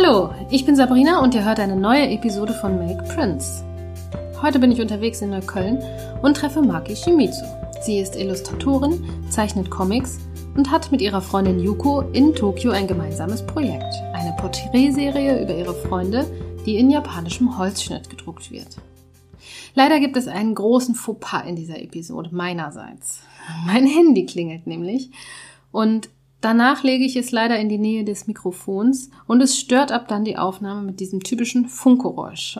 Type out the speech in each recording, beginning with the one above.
Hallo, ich bin Sabrina und ihr hört eine neue Episode von Make Prince. Heute bin ich unterwegs in Neukölln und treffe Maki Shimizu. Sie ist Illustratorin, zeichnet Comics und hat mit ihrer Freundin Yuko in Tokio ein gemeinsames Projekt. Eine Porträtserie über ihre Freunde, die in japanischem Holzschnitt gedruckt wird. Leider gibt es einen großen Fauxpas in dieser Episode meinerseits. Mein Handy klingelt nämlich und danach lege ich es leider in die Nähe des Mikrofons und es stört ab dann die Aufnahme mit diesem typischen Funkgeräusch.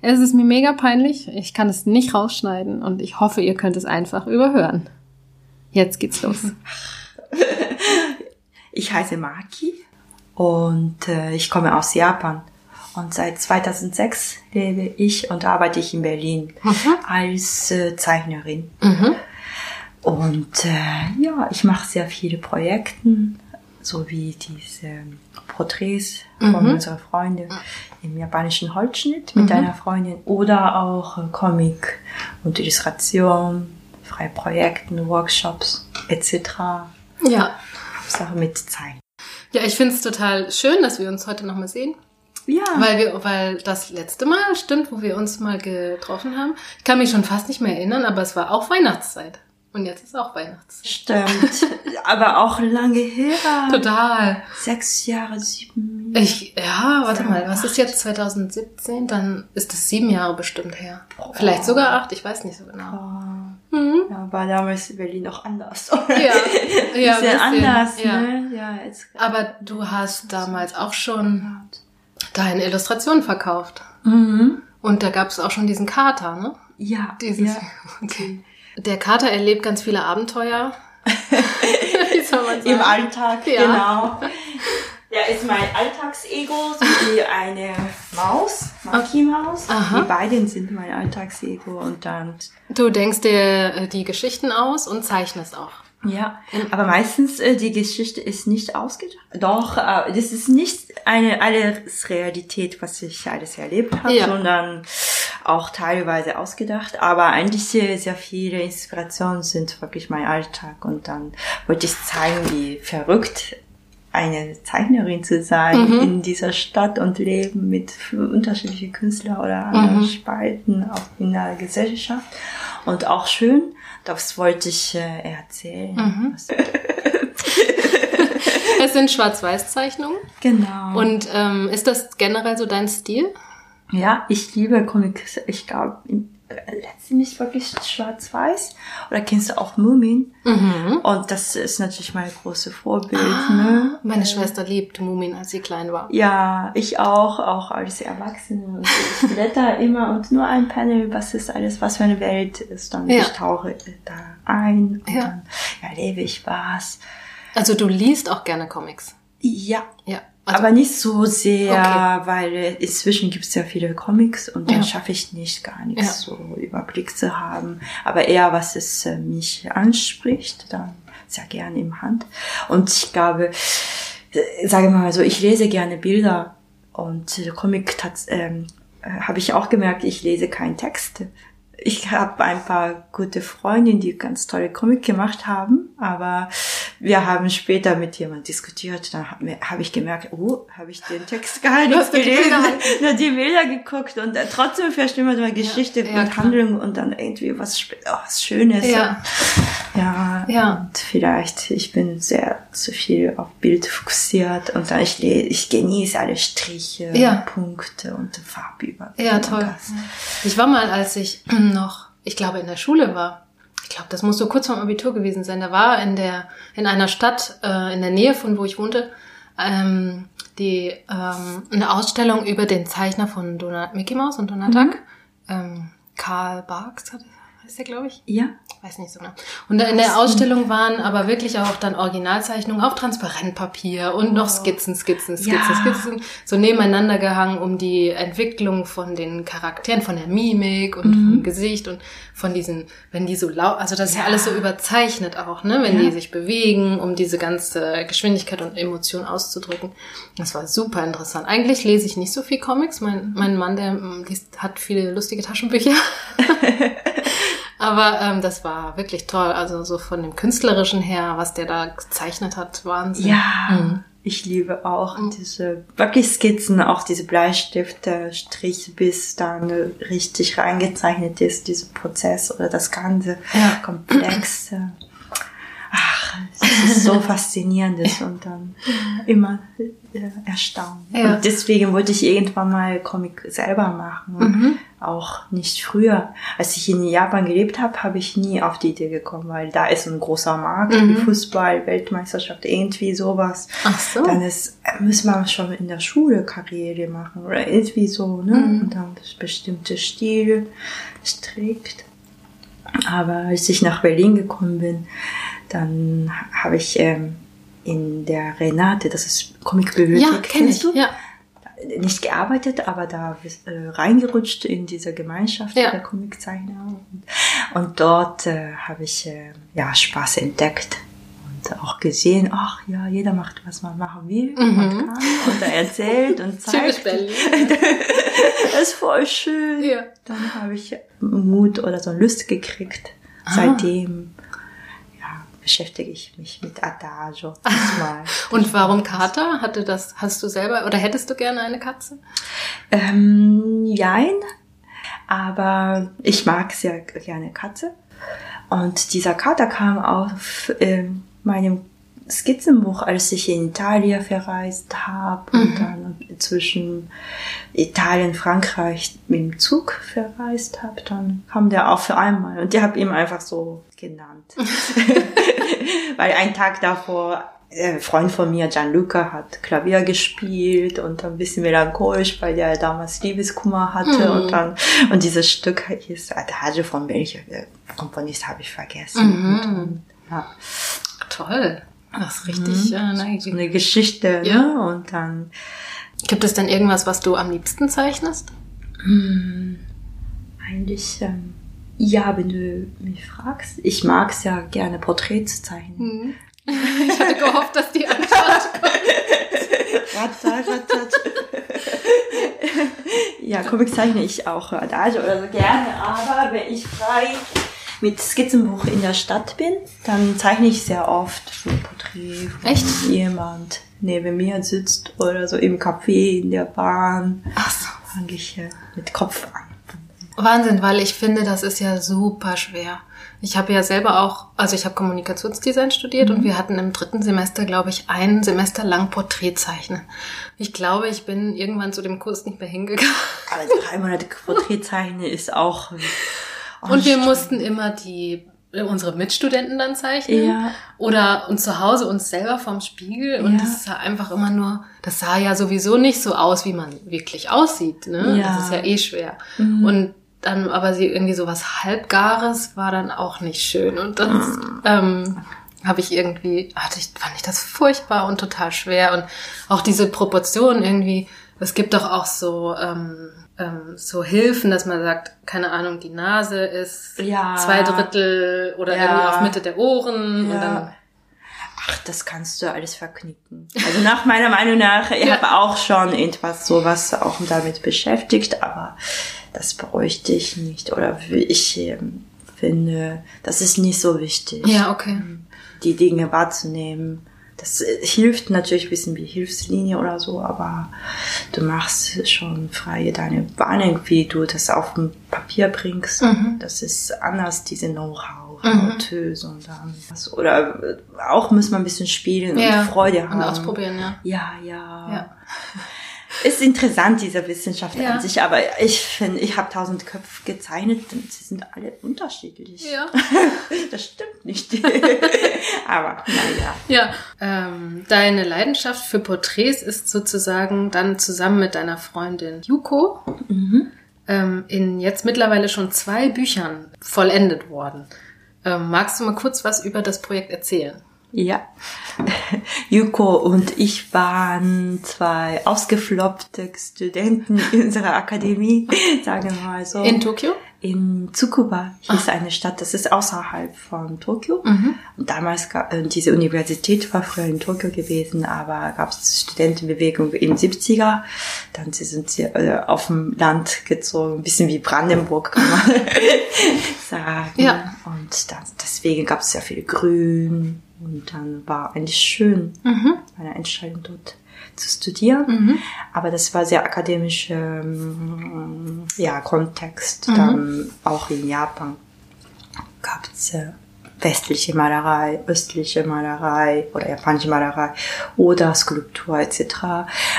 Es ist mir mega peinlich, ich kann es nicht rausschneiden und ich hoffe, ihr könnt es einfach überhören. Jetzt geht's los. Ich heiße Maki und äh, ich komme aus Japan. Und seit 2006 lebe ich und arbeite ich in Berlin Mhm. als äh, Zeichnerin. Und äh, ja, ich mache sehr viele Projekte, so wie diese Porträts von unseren Freunden im japanischen Holzschnitt mit einer Freundin oder auch äh, Comic und Illustration, freie Projekten, Workshops etc. Ja. Hauptsache mit Zeichen. Ja, ich finde es total schön, dass wir uns heute nochmal sehen. Ja. Weil wir, weil das letzte Mal stimmt, wo wir uns mal getroffen haben. Ich kann mich schon fast nicht mehr erinnern, aber es war auch Weihnachtszeit. Und jetzt ist auch Weihnachtszeit. Stimmt. Aber auch lange her. Total. Sechs Jahre, sieben. Ich, ja, warte mal, was ist jetzt 2017? Dann ist es sieben Jahre bestimmt her. Vielleicht sogar acht, ich weiß nicht so genau. Mhm. Ja, war damals in Berlin noch anders. Ja, ja, Bisschen bisschen, anders, ja. ne? Ja, jetzt. Aber du hast damals auch schon deine Illustrationen verkauft. Mhm. Und da gab es auch schon diesen Kater, ne? Ja. Dieses, ja. okay. Der Kater erlebt ganz viele Abenteuer. Wie soll man sagen? Im Alltag, Ja. genau. Der ist mein Alltagsego, so wie eine Maus, Monkey-Maus. Aha. Die beiden sind mein Alltagsego und dann Du denkst dir äh, die Geschichten aus und zeichnest auch. Ja, aber meistens äh, die Geschichte ist nicht ausgedacht. Doch, äh, das ist nicht eine alles Realität, was ich alles erlebt habe, Ja. sondern auch teilweise ausgedacht. Aber eigentlich äh, sehr viele Inspirationen sind wirklich mein Alltag. Und dann wollte ich zeigen, wie verrückt eine Zeichnerin zu sein in dieser Stadt und leben mit unterschiedlichen Künstlern oder anderen Spalten auch in der Gesellschaft. Und auch schön, das wollte ich äh, erzählen. Was- Es sind Schwarz-Weiß-Zeichnungen. Genau. Und ähm, ist das generell so dein Stil? Ja, ich liebe Comics. Ich glaube, letztendlich wirklich schwarz-weiß. Oder kennst du auch Mumin? Mhm. Und das ist natürlich mein großes Vorbild. Ah. Ne? Meine Schwester liebt Mumin, als sie klein war. Ja, ich auch, auch als Erwachsene. Und ich blätter immer und nur ein Panel, was ist alles, was für eine Welt ist. Dann Ja. ich tauche da ein und Ja. dann erlebe ich was. Also du liest auch gerne Comics. Ja, Ja. Also, aber nicht so sehr, Okay. weil inzwischen gibt es ja viele Comics und dann Ja. schaffe ich nicht gar nichts Ja. so Überblick zu haben. Aber eher, was es äh, mich anspricht, dann sehr gerne im Hand. Und ich glaube, äh, sage mal so, ich lese gerne Bilder und äh, Comic ähm, äh, habe ich auch gemerkt, ich lese keinen Text. Ich habe ein paar gute Freundinnen, die ganz tolle Comic gemacht haben, aber wir haben später mit jemandem diskutiert, dann habe hab ich gemerkt, oh, habe ich den Text gar nicht gelesen, nur die Bilder geguckt und äh, trotzdem versteht man Geschichte ja, und klar. Handlung und dann irgendwie was, oh, was Schönes. Ja. Ja, Ja. und vielleicht, ich bin sehr zu viel auf Bild fokussiert und dann ich, ich genieße alle Striche, Ja. Punkte und Farbübergänge. Ja, toll. und. Ich war mal, als ich noch, ich glaube, in der Schule war. Ich glaube, das muss so kurz vorm Abitur gewesen sein. Da war in der, in einer Stadt, äh, in der Nähe von wo ich wohnte, ähm, die, ähm, eine Ausstellung über den Zeichner von Donald, Mickey Mouse und Donald Duck. Ähm, Karl Barks hat, heißt der, glaube ich. Ja, weiß nicht so genau. Und in der Ausstellung waren aber wirklich auch dann Originalzeichnungen auf Transparentpapier und noch Skizzen, Skizzen, Skizzen, Ja. Skizzen, so nebeneinander gehangen, um die Entwicklung von den Charakteren, von der Mimik und vom Gesicht und von diesen, wenn die so laut, also das ist ja, alles so überzeichnet auch, ne, wenn Ja. die sich bewegen, um diese ganze Geschwindigkeit und Emotion auszudrücken. Das war super interessant. Eigentlich lese ich nicht so viel Comics. Mein, mein Mann, der mm, liest, hat viele lustige Taschenbücher. Aber ähm, das war wirklich toll. Also so von dem künstlerischen her, was der da gezeichnet hat, Wahnsinn. ja, Mhm. Ich liebe auch mhm. diese wirklich Skizzen, auch diese Bleistifte, Strich, bis dann richtig reingezeichnet ist, dieser Prozess oder das ganze ja. Komplexe. Ach, es ist so faszinierend und dann immer äh, erstaunt. Ja. Und deswegen wollte ich irgendwann mal Comic selber machen. Mhm. Auch nicht früher. Als ich in Japan gelebt habe, habe ich nie auf die Idee gekommen, weil da ist ein großer Markt mhm. wie Fußball, Weltmeisterschaft, irgendwie sowas. Ach so. Dann ist, muss man schon in der Schule Karriere machen oder irgendwie so, ne? Mhm. Und dann bestimmte Stil strickt. Aber als ich nach Berlin gekommen bin, dann habe ich ähm, in der Renate, das ist Comicbibliothek, ja, kennst ich, du? Ja. Nicht gearbeitet, aber da äh, reingerutscht in diese Gemeinschaft ja. der Comiczeichner. Und, und dort äh, habe ich äh, ja Spaß entdeckt und auch gesehen, ach ja, jeder macht, was man machen will mhm. und kann und er erzählt und zeigt. das ist voll schön. Ja. Dann habe ich Mut oder so Lust gekriegt. Ah. Seitdem beschäftige ich mich mit Adagio. Und warum Kater? Hatte das, hast du selber oder hättest du gerne eine Katze? Ähm, jein, aber ich mag sehr gerne Katze. Und dieser Kater kam auf äh, meinem Skizzenbuch, als ich in Italien verreist habe mhm. und dann zwischen Italien, Frankreich mit dem Zug verreist habe, dann kam der auch für einmal und ich habe ihn einfach so genannt. Weil ein Tag davor ein Freund von mir, Gianluca, hat Klavier gespielt und ein bisschen melancholisch, weil er damals Liebeskummer hatte mhm. und dann, und dieses Stück hieß Adagio von welcher Komponist habe ich vergessen. Mhm. Und, ja. Toll. Das ist richtig mhm. äh, so eine Geschichte. Ja. Ne? Und dann. Gibt es denn irgendwas, was du am liebsten zeichnest? Hm, eigentlich, ähm, ja, wenn du mich fragst. Ich mag es ja gerne, Porträts zeichnen. Hm. Ich hatte gehofft, dass die Antwort kommt. Ja, Comic zeichne ich auch Adage oder so gerne, aber wenn ich frei mit Skizzenbuch in der Stadt bin, dann zeichne ich sehr oft so Porträt von Echt? jemand neben mir sitzt oder so im Café, in der Bahn. Ach so. Fange ich mit Kopf an. Wahnsinn, weil ich finde, das ist ja super schwer. Ich habe ja selber auch, also ich habe Kommunikationsdesign studiert mhm. und wir hatten im dritten Semester, glaube ich, ein Semester lang Porträtzeichnen. Ich glaube, ich bin irgendwann zu dem Kurs nicht mehr hingegangen. Aber drei Monate Porträtzeichnen ist auch Oh, und wir stimmt. mussten immer die unsere Mitstudenten dann zeichnen ja. oder uns zu Hause uns selber vorm Spiegel und ja. das sah einfach immer nur, das sah ja sowieso nicht so aus, wie man wirklich aussieht, ne? Ja. Das ist ja eh schwer. Mhm. Und dann aber sie irgendwie so was halbgares war dann auch nicht schön und das mhm. ähm, habe ich irgendwie hatte ich fand ich das furchtbar und total schwer und auch diese Proportionen irgendwie es gibt doch auch so ähm, ähm, so Hilfen, dass man sagt, keine Ahnung, die Nase ist ja. zwei Drittel oder ja. irgendwie auf Mitte der Ohren ja. und dann Ach, das kannst du alles verknicken. Also nach meiner Meinung nach, ich ja. habe auch schon etwas sowas auch damit beschäftigt, aber das bräuchte ich nicht. Oder ich ähm, finde, das ist nicht so wichtig. Ja, okay. Die Dinge wahrzunehmen das äh, hilft natürlich ein bisschen wie Hilfslinie oder so, aber du machst schon frei deine Bahnen, wie du das auf dem Papier bringst. Mhm. Das ist anders, diese Know-how, mhm. und dann was. Oder äh, auch muss man ein bisschen spielen ja. und Freude haben. Und ausprobieren, ja. Ja, ja. ja. Ist interessant, diese Wissenschaft ja. an sich, aber ich finde, ich habe tausend Köpfe gezeichnet und sie sind alle unterschiedlich. Ja. das stimmt nicht. aber naja. Ja. Ähm, deine Leidenschaft für Porträts ist sozusagen dann zusammen mit deiner Freundin Yuko mhm. ähm, in jetzt mittlerweile schon zwei Büchern vollendet worden. Ähm, magst du mal kurz was über das Projekt erzählen? Ja, Yuko und ich waren zwei ausgefloppte Studenten in unserer Akademie, sagen wir mal so. In Tokio? In Tsukuba hieß Ach. eine Stadt, das ist außerhalb von Tokio. Mhm. Und damals gab, äh, diese Universität war früher in Tokio gewesen, aber gab es Studentenbewegung in 70er. Dann sind sie äh, auf dem Land gezogen, ein bisschen wie Brandenburg, kann man sagen. Ja. Und dann, deswegen gab es sehr viel Grün Und dann war eigentlich schön, Mhm. meine Entscheidung dort zu studieren. Mhm. Aber das war sehr akademischer ähm, ja, Kontext. Mhm. Dann auch in Japan gab es äh, westliche Malerei, östliche Malerei oder japanische Malerei oder Skulptur etc.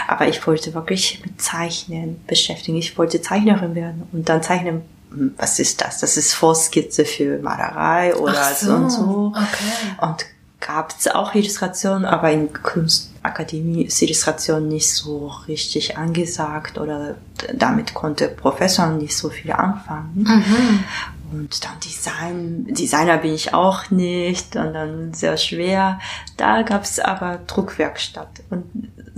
Aber ich wollte wirklich mit Zeichnen beschäftigen. Ich wollte Zeichnerin werden und dann zeichnen. hm, Was ist das? Das ist Vorskizze für Malerei oder Ach so und so. Okay. Und gab es auch Illustration, aber in Kunstakademie ist Illustration nicht so richtig angesagt oder damit konnte Professor nicht so viel anfangen. Mhm. Und dann Design, Designer bin ich auch nicht und dann sehr schwer. Da gab es aber Druckwerkstatt und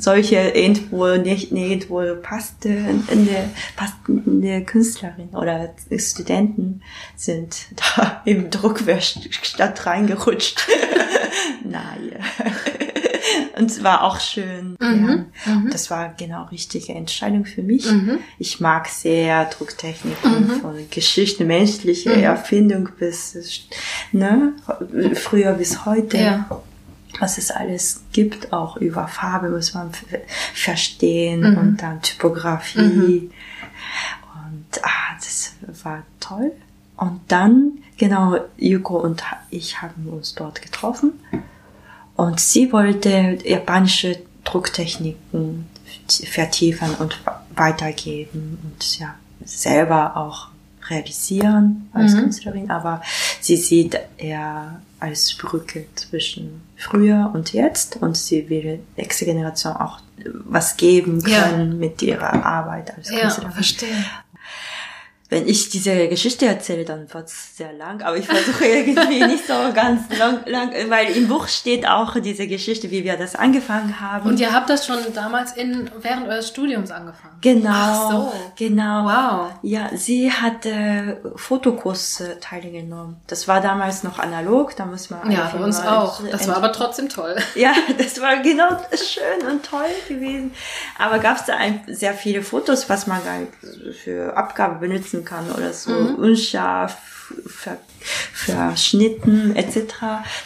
solche irgendwo nicht nirgendwo passte in der passende Künstlerin oder Studenten sind da im Druckwerkstatt reingerutscht. Nein. Und es war auch schön. Mhm, Ja. mhm. Das war genau richtige Entscheidung für mich. Mhm. Ich mag sehr Drucktechniken Mhm. von Geschichte, menschliche Mhm. Erfindung bis ne, früher bis heute. Ja. Was es alles gibt, auch über Farbe muss man verstehen Mhm. und dann Typografie. Und ah, das war toll. Und dann, genau, Yuko und ich haben uns dort getroffen. Und sie wollte japanische Drucktechniken vertiefen und weitergeben und ja, selber auch realisieren als Mhm. Künstlerin. Aber sie sieht eher als Brücke zwischen früher und jetzt und sie will nächste Generation auch was geben Ja. können mit ihrer Arbeit als Ja, Künstlerin. verstehe. Wenn ich diese Geschichte erzähle, dann wird es sehr lang, aber ich versuche irgendwie nicht so ganz lang, lang, weil im Buch steht auch diese Geschichte, wie wir das angefangen haben. Und ihr habt das schon damals in, während eures Studiums angefangen? genau, Ach so. genau. Wow. Ja, sie hat äh, Fotokurs äh, teilgenommen. Das war damals noch analog, da muss man Ja, für uns auch. Das war aber trotzdem toll. Ja, das war genau schön und toll gewesen. Aber gab es da ein, sehr viele Fotos, was man für Abgabe benutzen kann oder so unscharf, ver, verschnitten etc.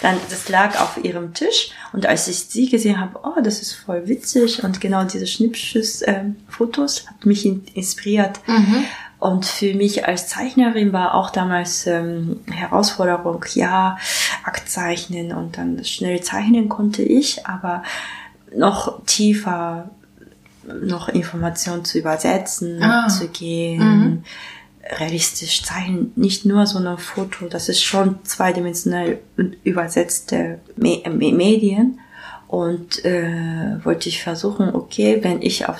Dann das lag auf ihrem Tisch und als ich sie gesehen habe, oh, das ist voll witzig und genau diese Schnippschuss-Fotos hat mich in, inspiriert. Und für mich als Zeichnerin war auch damals ähm, Herausforderung, ja, Akt zeichnen und dann schnell zeichnen konnte ich, aber noch tiefer noch Informationen zu übersetzen, Ah. zu gehen, realistisch zeichnen, nicht nur so ein Foto, das ist schon zweidimensional übersetzte Me Me Medien. Und äh, wollte ich versuchen, okay, wenn ich auf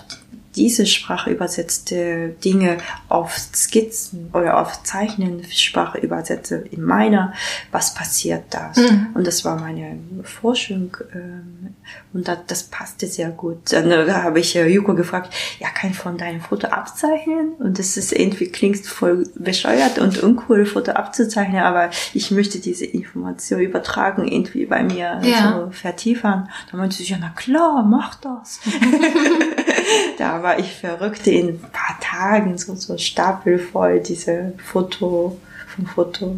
diese Sprache übersetzte Dinge auf Skizzen oder auf Zeichnen-Sprache übersetze in meiner, was passiert das? Mhm. Und das war meine Forschung ähm, und das, das passte sehr gut. Dann äh, habe ich äh, Yuko gefragt, ja, kann ich von deinem Foto abzeichnen? Und das ist irgendwie klingt voll bescheuert und uncool, Foto abzuzeichnen, aber ich möchte diese Information übertragen, irgendwie bei mir Ja. so vertiefern. Da meinte sie, ja, na klar, mach das. da war ich verrückt in ein paar Tagen, so, so stapelvoll diese Foto, vom Foto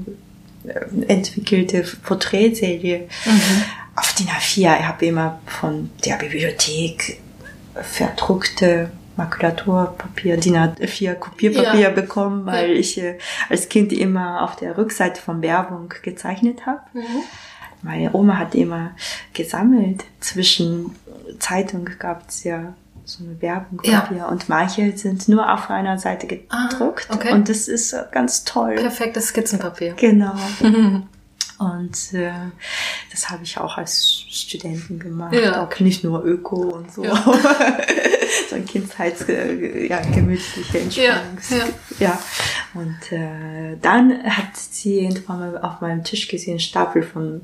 äh, entwickelte Porträtserie auf DIN A4. Ich habe immer von der Bibliothek verdruckte Makulaturpapier, DIN A4 Kopierpapier Ja. bekommen, weil ich äh, als Kind immer auf der Rückseite von Werbung gezeichnet habe. Meine Oma hat immer gesammelt. Zwischen Zeitung gab es ja so eine Werbung Ja. Papier und manche sind nur auf einer Seite Ah, gedruckt okay. und das ist ganz toll. Perfektes Skizzenpapier. Genau. Und äh, das habe ich auch als Studenten gemacht. Ja. Auch nicht nur Öko und so. Ja. so ein Kindheits, äh, ja, gemütliche Entspannung. Ja, ja. Und äh, dann hat sie irgendwann mal auf meinem Tisch gesehen, Stapel von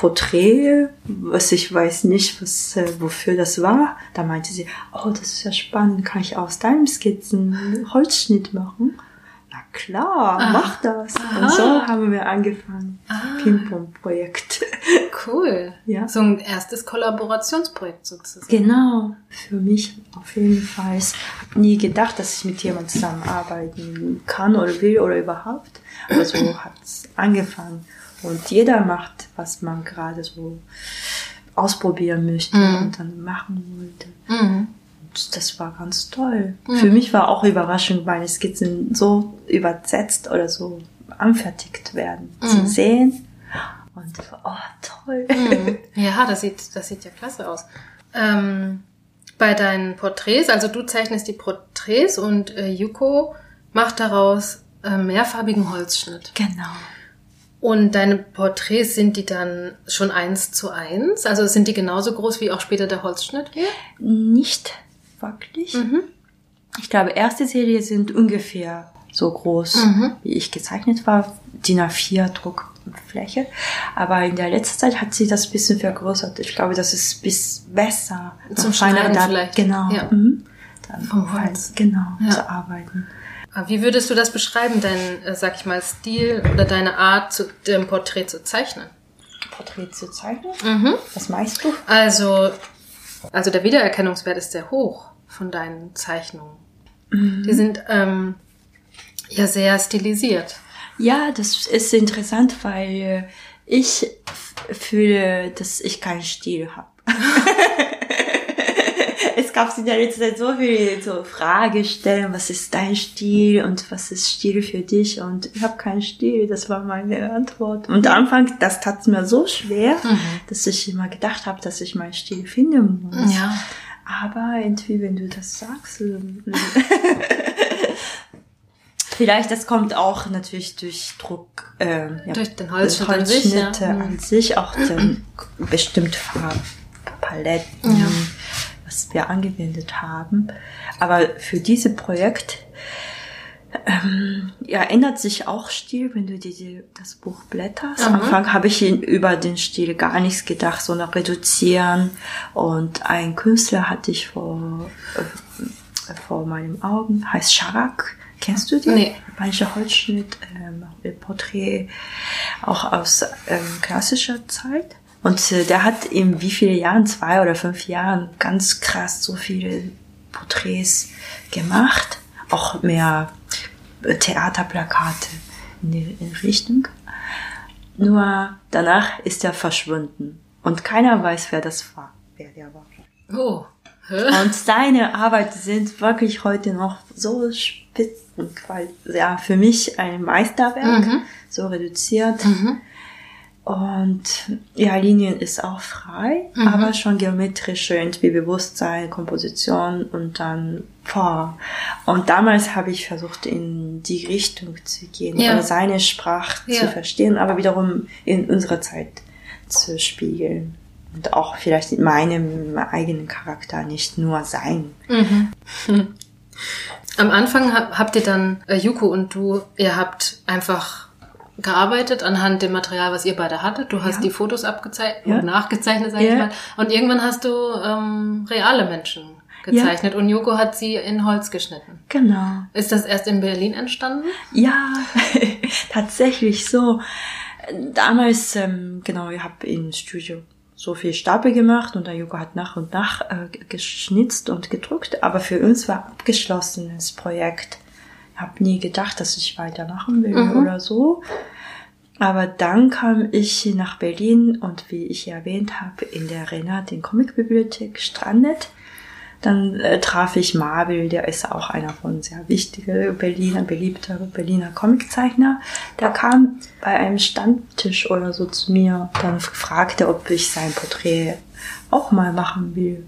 Porträt, was ich weiß nicht, was, äh, wofür das war. Da meinte sie, oh, das ist ja spannend, kann ich aus deinem Skizzen Holzschnitt machen? Na klar, Ah. mach das. Aha. Und so haben wir angefangen. Ah. Ping-Pong-Projekt. Cool. Ja. So ein erstes Kollaborationsprojekt sozusagen. Genau, für mich auf jeden Fall. Ich habe nie gedacht, dass ich mit jemandem zusammenarbeiten kann oder will oder überhaupt. Aber so hat es angefangen. Und jeder macht, was man gerade so ausprobieren möchte Mhm. und dann machen wollte. Mhm. Und das war ganz toll. Mhm. Für mich war auch überraschend, meine Skizzen so übersetzt oder so anfertigt werden. Mhm. Zu sehen. Und oh, toll. Mhm. Ja, das sieht, das sieht ja klasse aus. Ähm, bei deinen Porträts, also du zeichnest die Porträts und äh, Yuko macht daraus äh, mehrfarbigen Holzschnitt. Genau. Und deine Porträts, sind die dann schon eins zu eins? Also sind die genauso groß wie auch später der Holzschnitt hier? Nicht wirklich. Mhm. Ich glaube, erste Serie sind ungefähr so groß, Mhm. wie ich gezeichnet war. DIN A4 Druckfläche. Aber in der letzten Zeit hat sie das ein bisschen vergrößert. Ich glaube, das ist bis besser. Zum Schneiden vielleicht. Genau. Ja. Mhm. Dann Vom Holz. Genau, Ja. zu arbeiten. Aber Wie würdest du das beschreiben, dein, äh, sag ich mal, Stil oder deine Art, zu, dem Porträt zu zeichnen? Porträt zu zeichnen. Mhm. Was meinst du? Also, also der Wiedererkennungswert ist sehr hoch von deinen Zeichnungen. Die sind ähm, ja sehr stilisiert. Ja, das ist interessant, weil äh, ich fühle, dass ich keinen Stil habe. es gab in der letzten Zeit so viele so Fragestellen, was ist dein Stil und was ist Stil für dich? Und ich habe keinen Stil, das war meine Antwort. Und am Anfang, das tat mir so schwer, dass ich immer gedacht habe, dass ich meinen Stil finden muss. Ja. Aber irgendwie, wenn du das sagst, vielleicht das kommt auch natürlich durch Druck, ähm, ja, Durch den Holzschnitt an sich, ja. an sich, auch den bestimmt Farbpaletten, Ja. Was wir angewendet haben. Aber für dieses Projekt ähm, ja, ändert sich auch Stil, wenn du die, die, das Buch blätterst. Am Mhm. Anfang habe ich über den Stil gar nichts gedacht, sondern reduzieren. Und ein Künstler hatte ich vor, äh, vor meinen Augen, heißt Sharak. Kennst du den? Nee. Manche Holzschnitt, ähm, Porträt, auch aus ähm, klassischer Zeit. Und äh, der hat in wie viele Jahren, zwei oder fünf Jahren, ganz krass so viele Porträts gemacht. Auch mehr äh, Theaterplakate in die in Richtung. Nur danach ist er verschwunden. Und keiner weiß, wer das war, wer der war. Oh. Und seine Arbeiten sind wirklich heute noch so spitzen, weil ja für mich ein Meisterwerk, Mhm. so reduziert. Mhm. Und ja, Linien ist auch frei, Mhm. aber schon geometrische, irgendwie Bewusstsein, Komposition und dann Form. Und damals habe ich versucht, in die Richtung zu gehen, Ja. oder seine Sprache Ja. zu verstehen, aber wiederum in unserer Zeit zu spiegeln. Und auch vielleicht in meinem eigenen Charakter, nicht nur sein. Mhm. Hm. Am Anfang hab, habt ihr dann, äh, Yuko und du, ihr habt einfach gearbeitet anhand dem Material, was ihr beide hattet. Du hast Ja. die Fotos abgezeichnet Ja. und nachgezeichnet, sag ich Ja. mal. Und irgendwann hast du ähm, reale Menschen gezeichnet und Yuko hat sie in Holz geschnitten. Genau. Ist das erst in Berlin entstanden? Ja, tatsächlich so. Damals, ähm, genau, ich habe im Studio so viel Stapel gemacht und der Joko hat nach und nach äh, geschnitzt und gedruckt, aber für uns war abgeschlossenes Projekt. Ich habe nie gedacht, dass ich weitermachen will Mhm. oder so. Aber dann kam ich nach Berlin und wie ich erwähnt habe, in der Arena, den Comicbibliothek, strandet. Dann äh, traf ich Marvel, der ist auch einer von sehr wichtigen Berliner, beliebter Berliner Comiczeichner. Der kam bei einem Stammtisch oder so zu mir, dann fragte, ob ich sein Porträt auch mal machen will.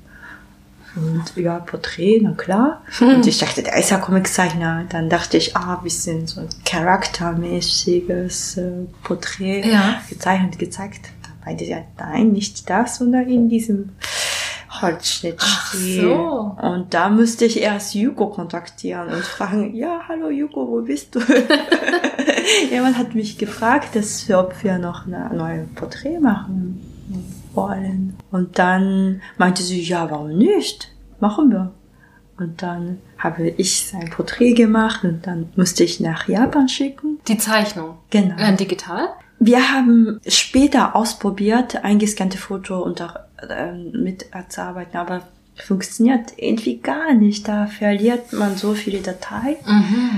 Und ja, Porträt, na klar. Und ich dachte, der ist ja Comiczeichner. Dann dachte ich, ah, bisschen so ein charaktermäßiges äh, Porträt Ja. gezeichnet, gezeigt. Da meinte er, nein, nicht das, sondern in diesem Holzschnittstil. Ach so. Und da müsste ich erst Yuko kontaktieren und fragen, ja, hallo Yuko, wo bist du? Jemand hat mich gefragt, dass, ob wir noch eine neue Porträt machen wollen. Und dann meinte sie, ja, warum nicht? Machen wir. Und dann habe ich sein Porträt gemacht und dann musste ich nach Japan schicken. Die Zeichnung. Genau. Äh, digital? Wir haben später ausprobiert, eingescannte Foto und auch ähm, mit zu arbeiten, aber funktioniert irgendwie gar nicht. Da verliert man so viele Dateien Mhm.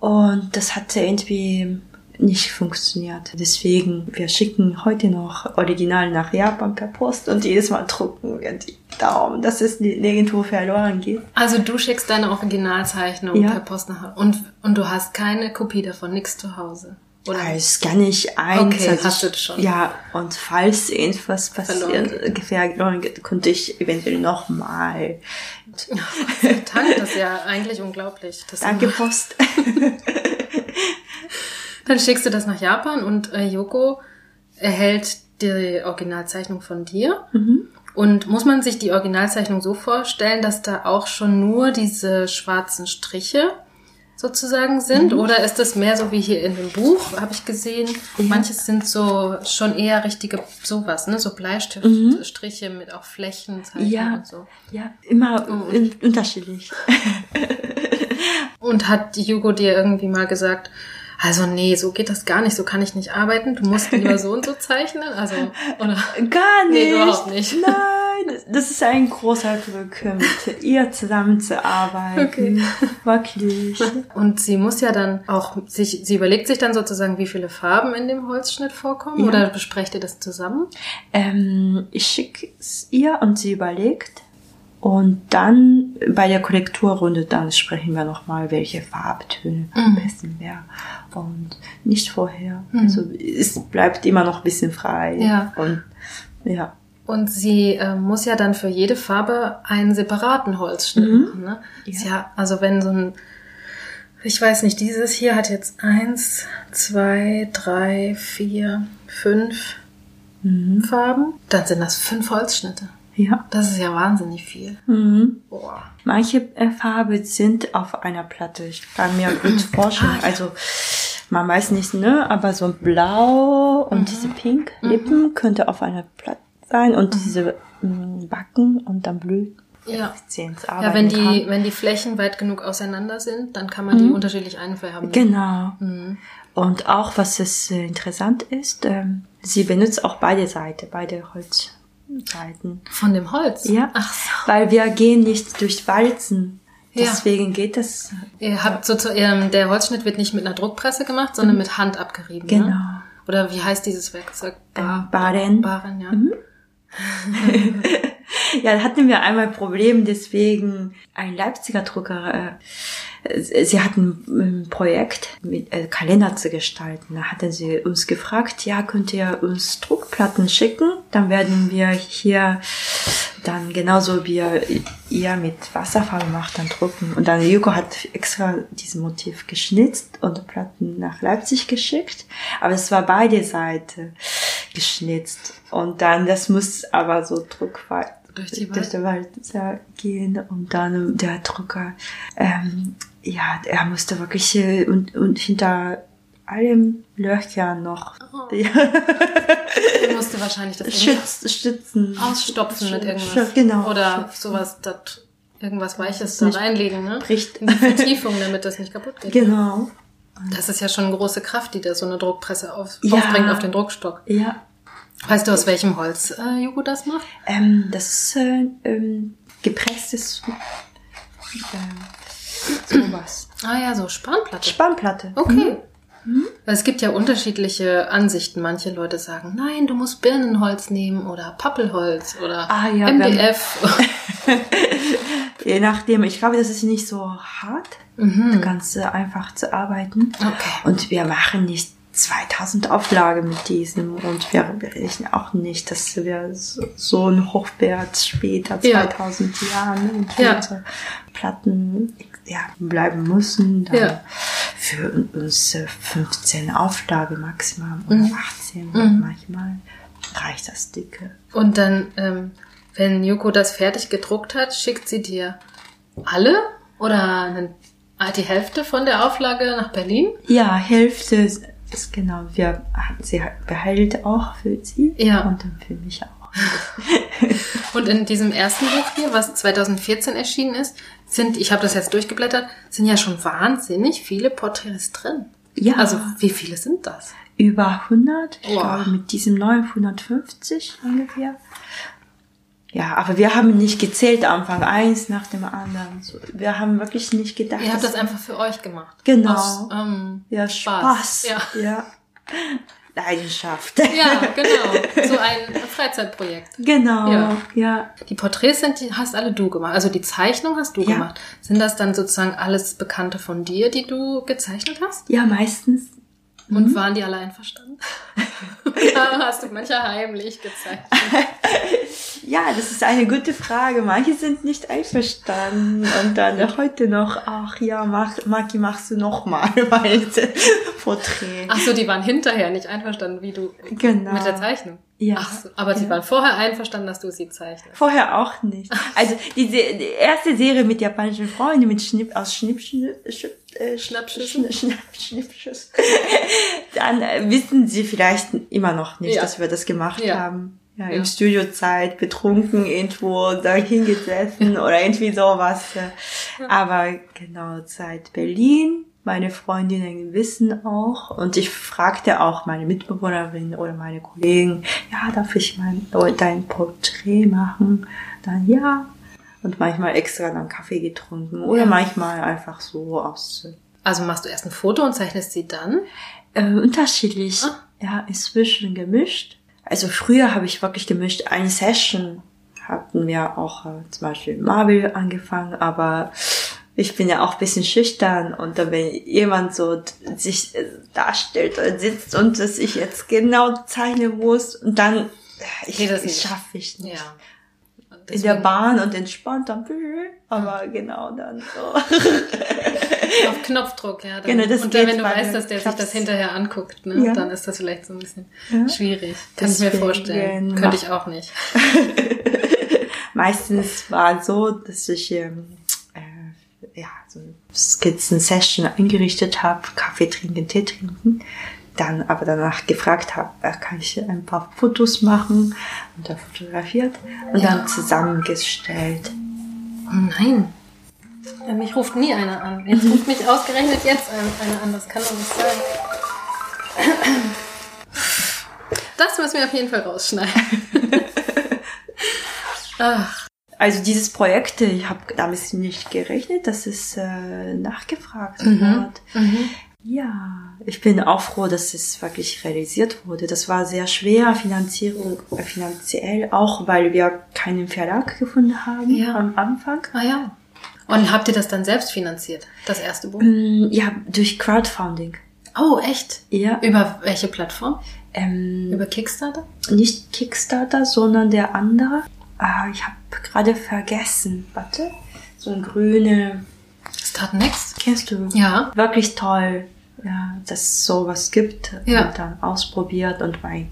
und das hatte irgendwie nicht funktioniert. Deswegen, wir schicken heute noch Original nach Japan per Post und jedes Mal drucken wir die Daumen, dass es nirgendwo verloren geht. Also du schickst deine Originalzeichnung Ja. per Post nach und, und du hast keine Kopie davon, nix zu Hause. Oder? Das kann ich eins. Okay, also hast du schon. Ja, und falls irgendwas passiert, verloren geht, könnte ich eventuell nochmal. Dank, das ist ja eigentlich unglaublich. Das Danke, Post. Dann schickst du das nach Japan und äh, Yoko erhält die Originalzeichnung von dir. Mhm. Und muss man sich die Originalzeichnung so vorstellen, dass da auch schon nur diese schwarzen Striche sozusagen sind? Mhm. Oder ist das mehr so wie hier in dem Buch, habe ich gesehen? Manches sind so schon eher richtige sowas, ne? So Bleistiftstriche mit auch Flächenzeichen Mhm. Ja. und so. Ja, immer Oh. un- unterschiedlich. Und hat Hugo dir irgendwie mal gesagt, also nee, so geht das gar nicht, so kann ich nicht arbeiten, du musst lieber so und so zeichnen, also, oder? Gar nicht. Nee, überhaupt nicht. Nein, das ist ein großer Glück, mit ihr zusammenzuarbeiten. Okay. Wirklich. Und sie muss ja dann auch sich, sie überlegt sich dann sozusagen, wie viele Farben in dem Holzschnitt vorkommen, Ja. oder besprecht ihr das zusammen? Ähm, ich schicke es ihr und sie überlegt. Und dann bei der Korrekturrunde, dann sprechen wir nochmal, welche Farbtöne am Mhm. besten wäre. Und nicht vorher. Also es bleibt immer noch ein bisschen frei. Ja. Und ja. Und sie äh, muss ja dann für jede Farbe einen separaten Holzschnitt Mhm. machen. Ne? Ja. Ja, also wenn so ein, ich weiß nicht, dieses hier hat jetzt eins, zwei, drei, vier, fünf Mhm. Farben, dann sind das fünf Holzschnitte. Ja. Das ist ja wahnsinnig viel. Mhm. Boah. Manche äh, Farben sind auf einer Platte. Ich kann mir gut vorstellen. Ah, ja. Also man weiß nicht, ne, aber so ein Blau und Mhm. diese Pink Lippen könnte auf einer Platte sein und diese mh, Backen und dann Blüten. Ja. Ja, wenn die, kann. wenn die Flächen weit genug auseinander sind, dann kann man die unterschiedlich einfärben. Genau. Mhm. Und auch was es äh, interessant ist, ähm, sie benutzt auch beide Seiten, beide Holzseiten. Von dem Holz? Ja. Ach so. Weil wir gehen nicht durch Walzen. Ja. Deswegen geht das. Ihr habt so, ähm, der Holzschnitt wird nicht mit einer Druckpresse gemacht, sondern mit Hand abgerieben. Genau. Ne? Oder wie heißt dieses Werkzeug? Ähm, Baren. Baren, ja. Ja, da hatten wir einmal ein Problem, deswegen ein Leipziger Drucker, äh, sie hatten ein Projekt mit äh, Kalender zu gestalten. Da hatten sie uns gefragt, ja, könnt ihr uns Druckplatten schicken? Dann werden wir hier dann genauso wie ihr, mit Wasserfarbe macht, dann drucken. Und dann Yuko hat extra diesen Motiv geschnitzt und Platten nach Leipzig geschickt. Aber es war beide Seiten geschnitzt. Und dann, das muss aber so druckfrei Durch die durch den Wald gehen und dann der Drucker, ähm, ja, er musste wirklich äh, und, und hinter allem Löcher noch Oh. ja, Du musste wahrscheinlich das schütz, stützen. ausstopfen mit irgendwas. Genau. Oder sowas, dat, irgendwas Weiches da reinlegen, ne? bricht. In die Vertiefung, damit das nicht kaputt geht. Genau. Das ist ja schon eine große Kraft, die da so eine Druckpresse auf, Ja. aufbringt auf den Druckstock. Ja. Weißt du, aus welchem Holz äh, Jugo das macht? Ähm, das ist äh, ähm, gepresstes äh, sowas. Ah ja, so Spanplatte. Spannplatte. Okay. Weil Es gibt ja unterschiedliche Ansichten. Manche Leute sagen, nein, du musst Birnenholz nehmen oder Pappelholz oder Ah, ja, MDF. Je nachdem, ich glaube, das ist nicht so hart, mhm. ganz einfach zu arbeiten. Okay. Und wir machen nicht 2000 Auflagen mit diesem und wir berechnen auch nicht, dass wir so, so ein Hochwert später, Ja. 2000 Jahren, und Ja. Platten ja, bleiben müssen. Dann Ja. Für uns äh, 15 Auflage maximal oder Mhm. 18 Mhm. manchmal reicht das dicke. Und dann, ähm, wenn Yuko das fertig gedruckt hat, schickt sie dir alle oder die Hälfte von der Auflage nach Berlin? Ja, Hälfte genau. Wir, sie behält auch für sie Ja. und dann für mich auch. Und in diesem ersten Buch hier, was 2014 erschienen ist, sind, ich habe das jetzt durchgeblättert, sind ja schon wahnsinnig viele Porträts drin. Ja. Also wie viele sind das? Über 100, ich glaube mit diesem neuen 150 ungefähr. Ja, aber wir haben nicht gezählt am Anfang, eins nach dem anderen. Wir haben wirklich nicht gedacht. Ihr habt das einfach für euch gemacht. Genau. Aus, ähm, ja, Spaß. Spaß. Ja. ja. Leidenschaft. ja, genau. So ein Freizeitprojekt. Genau, Ja. ja. Die Porträts sind, die hast alle du gemacht. Also die Zeichnung hast du Ja. gemacht. Sind das dann sozusagen alles Bekannte von dir, die du gezeichnet hast? Ja, meistens. Und Mhm. waren die alle einverstanden? Hast du mancher heimlich gezeichnet? Ja, das ist eine gute Frage. Manche sind nicht einverstanden und dann heute noch, ach ja, mach, Maki, machst du noch mal mein Porträt. Ach so, die waren hinterher nicht einverstanden, wie du Genau. mit der Zeichnung. Ja. Ach so, aber sie Ja. waren vorher einverstanden, dass du sie zeichnest. Vorher auch nicht. Also die, die erste Serie mit japanischen Freunden, mit Schnipp, aus Schnipp, Schnipp, Schnipp, äh, Schnappschüssen? Schnipp, Schnippschuss. Dann äh, wissen sie vielleicht immer noch nicht, Ja. dass wir das gemacht Ja. haben. Ja, Ja. im Studiozeit, betrunken, irgendwo da hingesessen oder irgendwie sowas. Aber genau, seit Berlin, meine Freundinnen wissen auch und ich fragte auch meine Mitbewohnerin oder meine Kollegen, ja, darf ich mein, dein Porträt machen? Dann ja. Und manchmal extra dann Kaffee getrunken oder Ja. manchmal einfach so aus Also machst du erst ein Foto und zeichnest sie dann? äh, unterschiedlich. Ah. Ja, inzwischen gemischt. Also früher habe ich wirklich gemischt. Eine Session hatten wir auch äh, zum Beispiel Marvel angefangen, aber ich bin ja auch ein bisschen schüchtern und dann, wenn jemand so sich äh, darstellt oder sitzt und dass ich jetzt genau zeichnen muss und dann äh, ich, Geht das schaffe ich nicht. Ja. In der Bahn und entspannt dann, aber genau dann so. Auf Knopfdruck, ja. Dann, Genau, das und dann, wenn du weißt, dass der sich Klappt's. das hinterher anguckt, ne, Ja. dann ist das vielleicht so ein bisschen Ja. schwierig. Kann ich mir Deswegen vorstellen. mach- Könnte ich auch nicht. Meistens war es so, dass ich ähm, äh, ja, so eine Skizzen-Session eingerichtet habe, Kaffee trinken, Tee trinken, dann aber danach gefragt habe, äh, kann ich ein paar Fotos machen und dann fotografiert und Ja. dann zusammengestellt. Oh nein. Ja, Mich ruft nie einer an. Jetzt ruft mich ausgerechnet jetzt ein- einer an. Das kann doch nicht sein. Das müssen wir auf jeden Fall rausschneiden. Ach, Also dieses Projekt, ich habe damit nicht gerechnet, dass es äh, nachgefragt Mhm. wird. mhm. Ja, ich bin auch froh, dass es wirklich realisiert wurde. Das war sehr schwer, Finanzierung, äh, finanziell, auch weil wir keinen Verlag gefunden haben Ja. am Anfang. Ah ja. Und habt ihr das dann selbst finanziert? Das erste Buch? Mm, Ja, durch Crowdfunding. Oh, echt? Ja, Über welche Plattform? ähm, Über Kickstarter? nicht Kickstarter, sondern der andere. Ah, ich habe gerade vergessen. Warte, so ein grüne. Start Next? Kennst du? Ja. Wirklich toll, ja, dass es sowas gibt. Ja. Und dann ausprobiert und mein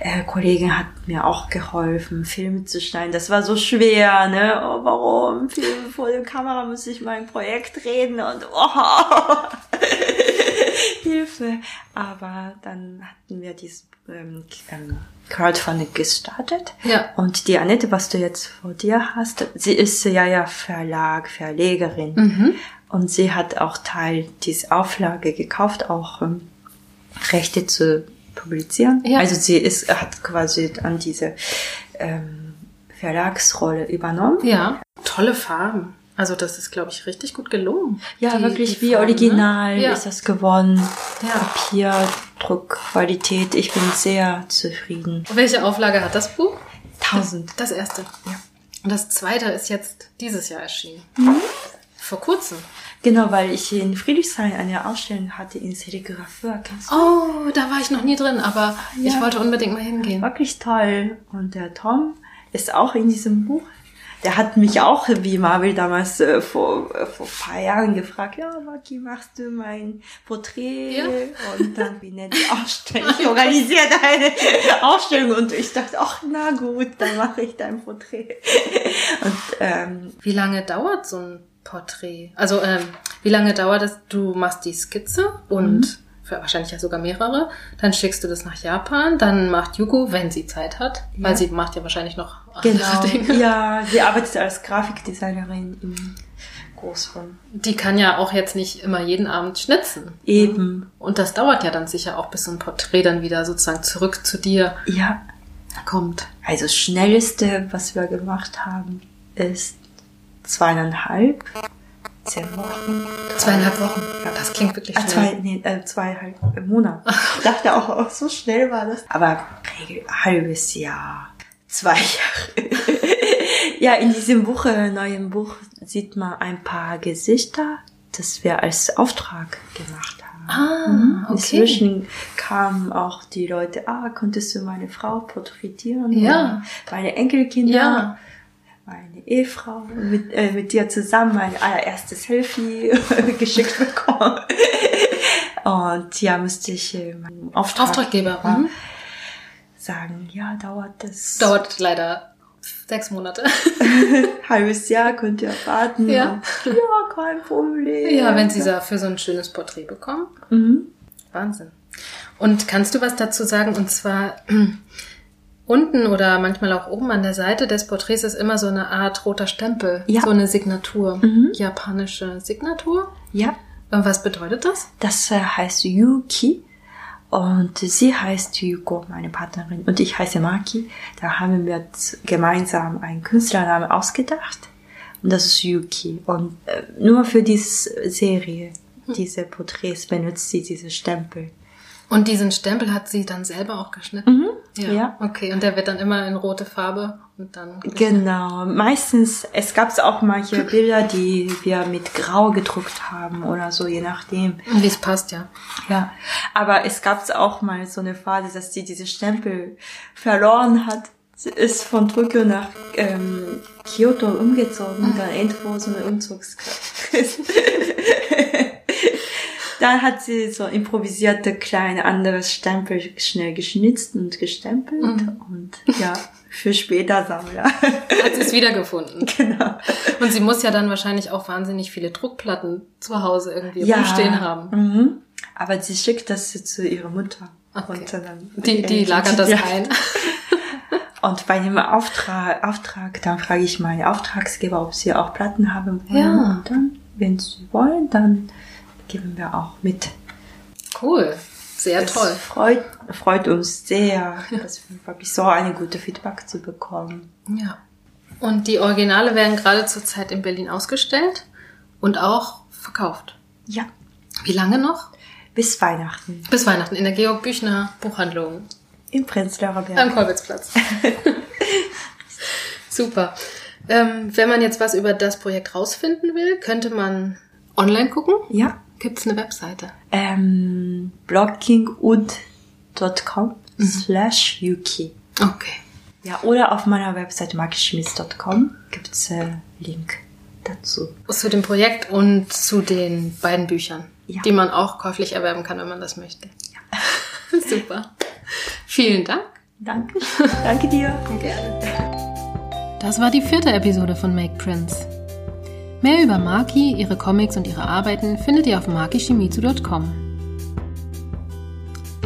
äh, Kollege hat mir auch geholfen, Filme zu schneiden. Das war so schwer, ne? Oh, warum? Filme vor der Kamera muss ich mein Projekt reden und oh, Hilfe. Aber dann hatten wir dieses ähm, ähm, Crowdfunding gestartet. Ja. Und die Annette, was du jetzt vor dir hast, sie ist ja ja Verlag, Verlegerin. Mhm. Und sie hat auch Teil dieser Auflage gekauft, auch ähm, Rechte zu publizieren. Ja. Also sie ist, hat quasi an diese ähm, Verlagsrolle übernommen. Ja. Tolle Farben. Also das ist, glaube ich, richtig gut gelungen. Ja, Die- wirklich die wie Farben, ne? original Ja. ist das geworden. Ja. Papier, Druckqualität, ich bin sehr zufrieden. Welche Auflage hat das Buch? Tausend. Das erste. Ja. Und das zweite ist jetzt dieses Jahr erschienen. Mhm. Vor kurzem. Genau, weil ich in Friedrichshain eine Ausstellung hatte in du? Oh, da war ich noch nie drin, aber ich Ja. wollte unbedingt mal hingehen. Wirklich toll. Und der Tom ist auch in diesem Buch. Der hat mich auch, wie Marvel damals äh, vor, äh, vor ein paar Jahren gefragt, ja, Maki, machst du mein Porträt? Ja. Und dann wie nennt die Ausstellung? Ich organisiere eine Ausstellung und ich dachte, ach, na gut, dann mache ich dein Porträt. Und ähm, Wie lange dauert so ein Porträt? Also, ähm, wie lange dauert es? Du machst die Skizze und Mhm. für wahrscheinlich ja sogar mehrere. Dann schickst du das nach Japan. Dann macht Yuko, wenn sie Zeit hat, Ja. weil sie macht ja wahrscheinlich noch andere genau, Dinge. ja, sie arbeitet als Grafikdesignerin im Großraum. Die kann ja auch jetzt nicht immer jeden Abend schnitzen. Eben, Und das dauert ja dann sicher auch, bis so ein Porträt dann wieder sozusagen zurück zu dir. ja. kommt. Also das schnellste, was wir gemacht haben, ist zweieinhalb, zehn Wochen. Zweieinhalb Wochen. Ja, das klingt wirklich Ah, schnell. zwei, nee, äh, zweieinhalb Monate. Ich dachte auch, oh, so schnell war das. Aber Regel- halbes Jahr, zwei Jahre. ja, in diesem Buch, äh, neuen Buch, sieht man ein paar Gesichter, das wir als Auftrag gemacht haben. Ah, okay. Inzwischen kamen auch die Leute, ah, konntest du meine Frau fotografieren? Ja. Meine Enkelkinder. Ja. Meine Ehefrau mit, äh, mit dir zusammen mein allererstes Selfie geschickt bekommen. Und ja, musste ich äh, meinem Auftrag Auftraggeber. Mhm. sagen, ja, dauert das Dauert leider sechs Monate. halbes Jahr, könnt ihr warten. Ja. Und, ja, kein Problem. ja, wenn Sie da für so ein schönes Porträt bekommen. Mhm. Wahnsinn. Und kannst du was dazu sagen? Und zwar unten oder manchmal auch oben an der Seite des Porträts ist immer so eine Art roter Stempel, Ja. so eine Signatur, Mhm. japanische Signatur. Ja, Und was bedeutet das? das äh, heißt Yuki. Und sie heißt Yuko, meine Partnerin, und ich heiße Maki. Da haben wir gemeinsam einen Künstlernamen ausgedacht. Und das ist Yuki. Und äh, nur für diese Serie, diese Porträts, benutzt sie diese Stempel. Und diesen Stempel hat sie dann selber auch geschnitten? ja. Okay, und der wird dann immer in rote Farbe und dann. Genau. Meistens, es gab auch manche Bilder, die wir mit Grau gedruckt haben oder so, je nachdem. Wie es passt, ja. Ja, aber es gab auch mal so eine Phase, dass sie diese Stempel verloren hat. Sie ist von Tokio nach ähm, Kyoto umgezogen und dann irgendwo so eine Umzugs. dann hat sie so improvisierte kleine anderes Stempel schnell geschnitzt und gestempelt und ja, für später Sammler. Hat sie es wiedergefunden. genau. Und sie muss ja dann wahrscheinlich auch wahnsinnig viele Druckplatten zu Hause irgendwie rumstehen haben. Mhm. Aber sie schickt das zu ihrer Mutter. Okay. Die, die lagert das Ja. ein. Und bei dem Auftrag, Auftrag, dann frage ich meine Auftragsgeber, ob sie auch Platten haben wollen. Ja. Und dann, wenn sie wollen, dann geben wir auch mit. Cool. Sehr Das toll. Freut, freut uns sehr, dass wir wirklich so eine gute Feedback zu bekommen. Ja. Und die Originale werden gerade zurzeit in Berlin ausgestellt und auch verkauft. Ja, Wie lange noch? bis Weihnachten Bis Weihnachten in der Georg Büchner Buchhandlung im Prenzlauer Berg. am Kolwitzplatz. Super. Ähm, wenn man jetzt was über das Projekt rausfinden will, könnte man online gucken. Ja, Gibt es eine Webseite? ähm, bloggingwood.com slash yuki. Okay. Ja, oder auf meiner Website markischmitz.com gibt's äh, Link dazu. Zu dem Projekt und zu den beiden Büchern, Ja. die man auch käuflich erwerben kann, wenn man das möchte. Ja. Super. Vielen Dank. Danke. Danke dir. Gerne. Das war die vierte Episode von Make Prince. Mehr über Maki, ihre Comics und ihre Arbeiten findet ihr auf makishimizu.com.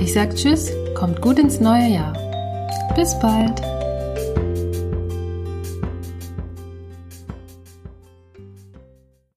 Ich sag Tschüss, kommt gut ins neue Jahr. Bis bald.